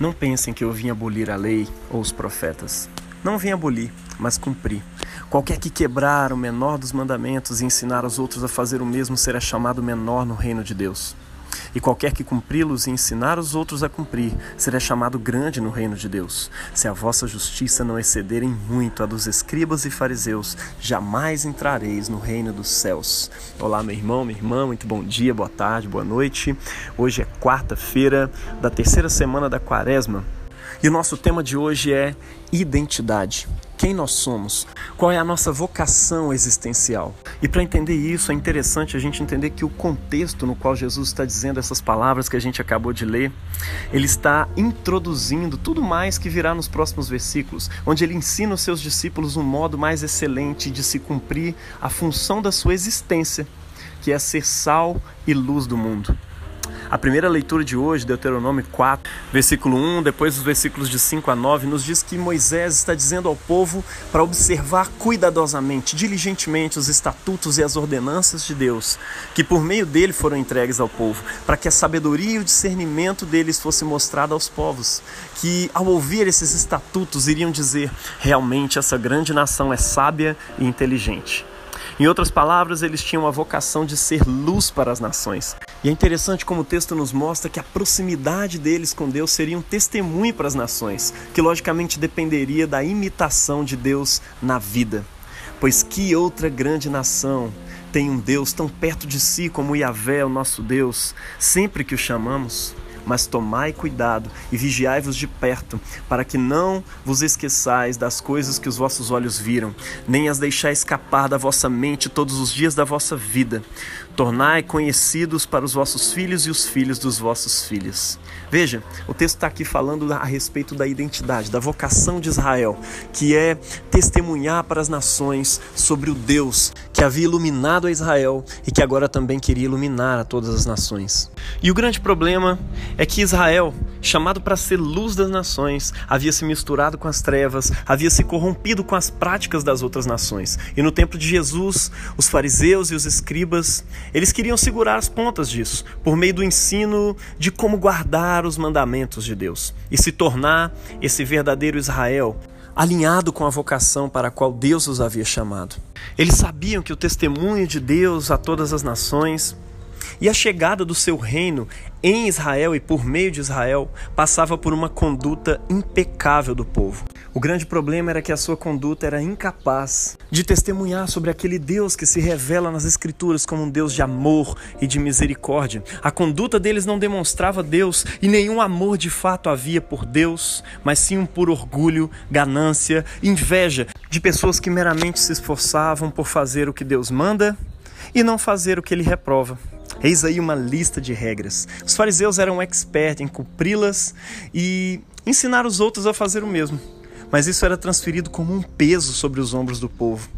Não pensem que eu vim abolir a lei ou os profetas. Não vim abolir, mas cumprir. Qualquer que quebrar o menor dos mandamentos e ensinar os outros a fazer o mesmo será chamado menor no reino de Deus. E qualquer que cumpri-los e ensinar os outros a cumprir, será chamado grande no reino de Deus. Se a vossa justiça não exceder em muito a dos escribas e fariseus, jamais entrareis no reino dos céus. Olá, meu irmão, minha irmã, muito bom dia, boa tarde, boa noite. Hoje é quarta-feira da terceira semana da quaresma. E o nosso tema de hoje é identidade quem nós somos, qual é a nossa vocação existencial. E para entender isso, é interessante a gente entender que o contexto no qual Jesus está dizendo essas palavras que a gente acabou de ler, ele está introduzindo tudo mais que virá nos próximos versículos, onde ele ensina os seus discípulos um modo mais excelente de se cumprir a função da sua existência, que é ser sal e luz do mundo. A primeira leitura de hoje, Deuteronômio 4, versículo 1, depois os versículos de 5 a 9, nos diz que Moisés está dizendo ao povo para observar cuidadosamente, diligentemente os estatutos e as ordenanças de Deus, que por meio dele foram entregues ao povo, para que a sabedoria e o discernimento deles fosse mostrado aos povos, que ao ouvir esses estatutos iriam dizer: realmente essa grande nação é sábia e inteligente. Em outras palavras, eles tinham a vocação de ser luz para as nações. E é interessante como o texto nos mostra que a proximidade deles com Deus seria um testemunho para as nações, que logicamente dependeria da imitação de Deus na vida. Pois que outra grande nação tem um Deus tão perto de si como Yahvé, o nosso Deus, sempre que o chamamos? Mas tomai cuidado e vigiai-vos de perto, para que não vos esqueçais das coisas que os vossos olhos viram, nem as deixai escapar da vossa mente todos os dias da vossa vida. Tornai conhecidos para os vossos filhos e os filhos dos vossos filhos. Veja, o texto está aqui falando a respeito da identidade, da vocação de Israel, que é testemunhar para as nações sobre o Deus que havia iluminado a Israel e que agora também queria iluminar a todas as nações. E o grande problema é que Israel, chamado para ser luz das nações, havia se misturado com as trevas, havia se corrompido com as práticas das outras nações. E no tempo de Jesus, os fariseus e os escribas, eles queriam segurar as pontas disso, por meio do ensino de como guardar os mandamentos de Deus e se tornar esse verdadeiro Israel, alinhado com a vocação para a qual Deus os havia chamado. Eles sabiam que o testemunho de Deus a todas as nações e a chegada do seu reino em Israel e por meio de Israel passava por uma conduta impecável do povo. O grande problema era que a sua conduta era incapaz de testemunhar sobre aquele Deus que se revela nas Escrituras como um Deus de amor e de misericórdia. A conduta deles não demonstrava Deus e nenhum amor de fato havia por Deus, mas sim um puro orgulho, ganância, inveja de pessoas que meramente se esforçavam por fazer o que Deus manda e não fazer o que ele reprova. Eis aí uma lista de regras. Os fariseus eram expert em cumpri-las e ensinar os outros a fazer o mesmo mas isso era transferido como um peso sobre os ombros do povo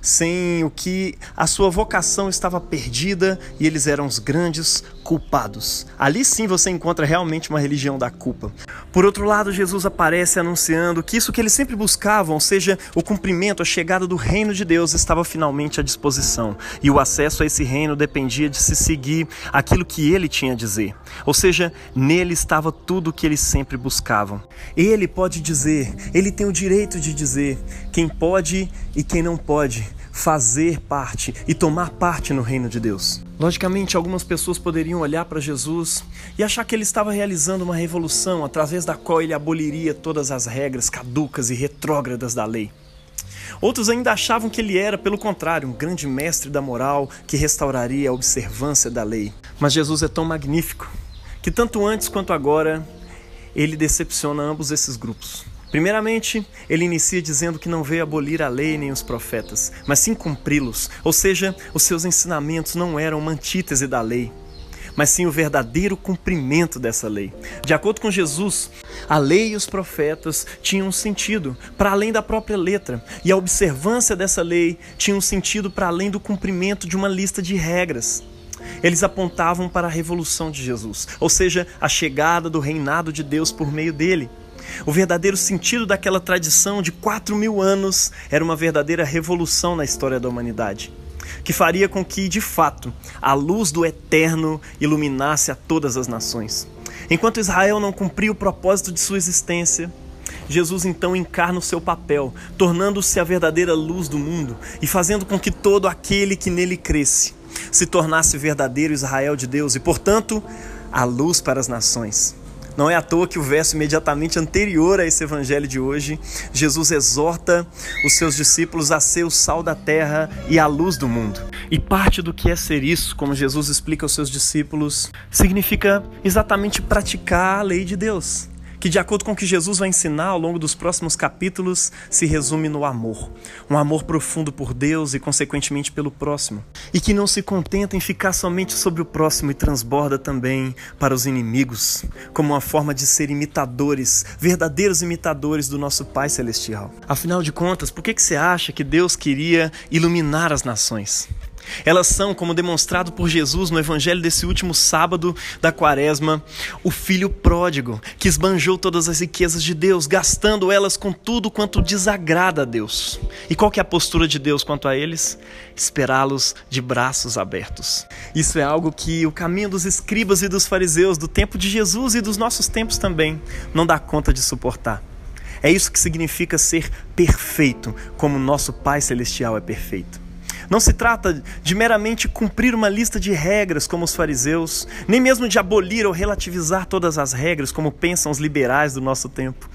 sem o que a sua vocação estava perdida e eles eram os grandes culpados. Ali sim você encontra realmente uma religião da culpa. Por outro lado, Jesus aparece anunciando que isso que eles sempre buscavam, ou seja, o cumprimento, a chegada do reino de Deus, estava finalmente à disposição. E o acesso a esse reino dependia de se seguir aquilo que ele tinha a dizer. Ou seja, nele estava tudo o que eles sempre buscavam. Ele pode dizer, ele tem o direito de dizer quem pode e quem não pode fazer parte e tomar parte no reino de Deus. Logicamente, algumas pessoas poderiam olhar para Jesus e achar que ele estava realizando uma revolução através da qual ele aboliria todas as regras caducas e retrógradas da lei. Outros ainda achavam que ele era, pelo contrário, um grande mestre da moral que restauraria a observância da lei. Mas Jesus é tão magnífico que, tanto antes quanto agora, ele decepciona ambos esses grupos. Primeiramente, ele inicia dizendo que não veio abolir a lei nem os profetas, mas sim cumpri-los, ou seja, os seus ensinamentos não eram uma antítese da lei, mas sim o verdadeiro cumprimento dessa lei. De acordo com Jesus, a lei e os profetas tinham um sentido para além da própria letra, e a observância dessa lei tinha um sentido para além do cumprimento de uma lista de regras. Eles apontavam para a revolução de Jesus, ou seja, a chegada do reinado de Deus por meio dele. O verdadeiro sentido daquela tradição de quatro mil anos era uma verdadeira revolução na história da humanidade, que faria com que, de fato, a luz do eterno iluminasse a todas as nações. Enquanto Israel não cumpriu o propósito de sua existência, Jesus então encarna o seu papel, tornando-se a verdadeira luz do mundo e fazendo com que todo aquele que nele cresce se tornasse verdadeiro Israel de Deus e, portanto, a luz para as nações. Não é à toa que o verso imediatamente anterior a esse evangelho de hoje, Jesus exorta os seus discípulos a ser o sal da terra e a luz do mundo. E parte do que é ser isso, como Jesus explica aos seus discípulos, significa exatamente praticar a lei de Deus que, de acordo com o que Jesus vai ensinar ao longo dos próximos capítulos, se resume no amor. Um amor profundo por Deus e, consequentemente, pelo próximo. E que não se contenta em ficar somente sobre o próximo e transborda também para os inimigos, como uma forma de ser imitadores, verdadeiros imitadores do nosso Pai Celestial. Afinal de contas, por que, que você acha que Deus queria iluminar as nações? Elas são, como demonstrado por Jesus no evangelho desse último sábado da quaresma, o filho pródigo que esbanjou todas as riquezas de Deus, gastando elas com tudo quanto desagrada a Deus. E qual que é a postura de Deus quanto a eles? Esperá-los de braços abertos. Isso é algo que o caminho dos escribas e dos fariseus do tempo de Jesus e dos nossos tempos também não dá conta de suportar. É isso que significa ser perfeito, como nosso Pai Celestial é perfeito. Não se trata de meramente cumprir uma lista de regras como os fariseus, nem mesmo de abolir ou relativizar todas as regras como pensam os liberais do nosso tempo,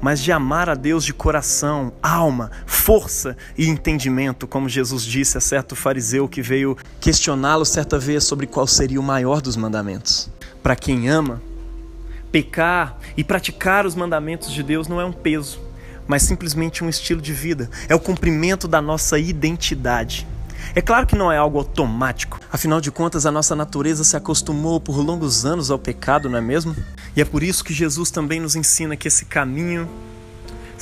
mas de amar a Deus de coração, alma, força e entendimento, como Jesus disse a certo fariseu que veio questioná-lo certa vez sobre qual seria o maior dos mandamentos. Para quem ama, pecar e praticar os mandamentos de Deus não é um peso mas simplesmente um estilo de vida. É o cumprimento da nossa identidade. É claro que não é algo automático, afinal de contas, a nossa natureza se acostumou por longos anos ao pecado, não é mesmo? E é por isso que Jesus também nos ensina que esse caminho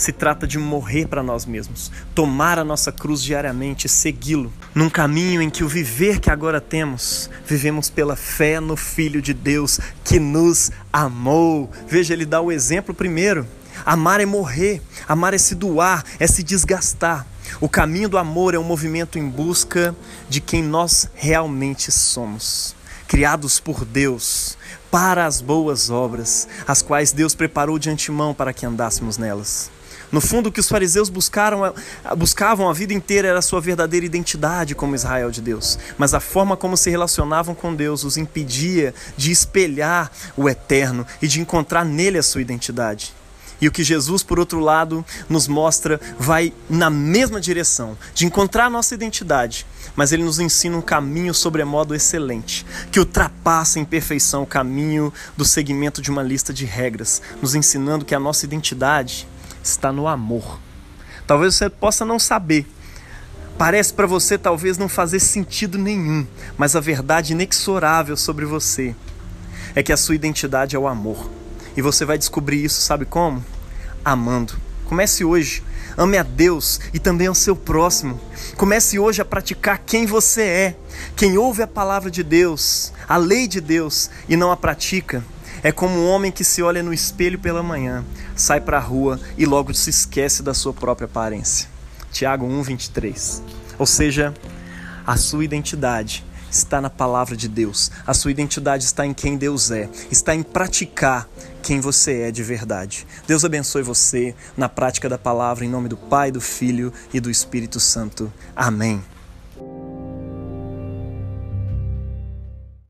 se trata de morrer para nós mesmos, tomar a nossa cruz diariamente segui-lo, num caminho em que o viver que agora temos, vivemos pela fé no Filho de Deus que nos amou. Veja, ele dá o exemplo primeiro. Amar é morrer, amar é se doar, é se desgastar. O caminho do amor é um movimento em busca de quem nós realmente somos. Criados por Deus para as boas obras, as quais Deus preparou de antemão para que andássemos nelas. No fundo, o que os fariseus buscaram, buscavam a vida inteira era a sua verdadeira identidade como Israel de Deus. Mas a forma como se relacionavam com Deus os impedia de espelhar o eterno e de encontrar nele a sua identidade. E o que Jesus, por outro lado, nos mostra vai na mesma direção, de encontrar a nossa identidade, mas ele nos ensina um caminho sobremodo excelente, que ultrapassa em perfeição o caminho do seguimento de uma lista de regras, nos ensinando que a nossa identidade está no amor. Talvez você possa não saber, parece para você talvez não fazer sentido nenhum, mas a verdade inexorável sobre você é que a sua identidade é o amor. E você vai descobrir isso, sabe como? Amando. Comece hoje. Ame a Deus e também ao seu próximo. Comece hoje a praticar quem você é. Quem ouve a palavra de Deus, a lei de Deus e não a pratica, é como um homem que se olha no espelho pela manhã, sai para a rua e logo se esquece da sua própria aparência. Tiago 1:23. Ou seja, a sua identidade está na palavra de Deus. A sua identidade está em quem Deus é, está em praticar quem você é de verdade. Deus abençoe você na prática da palavra em nome do Pai, do Filho e do Espírito Santo. Amém.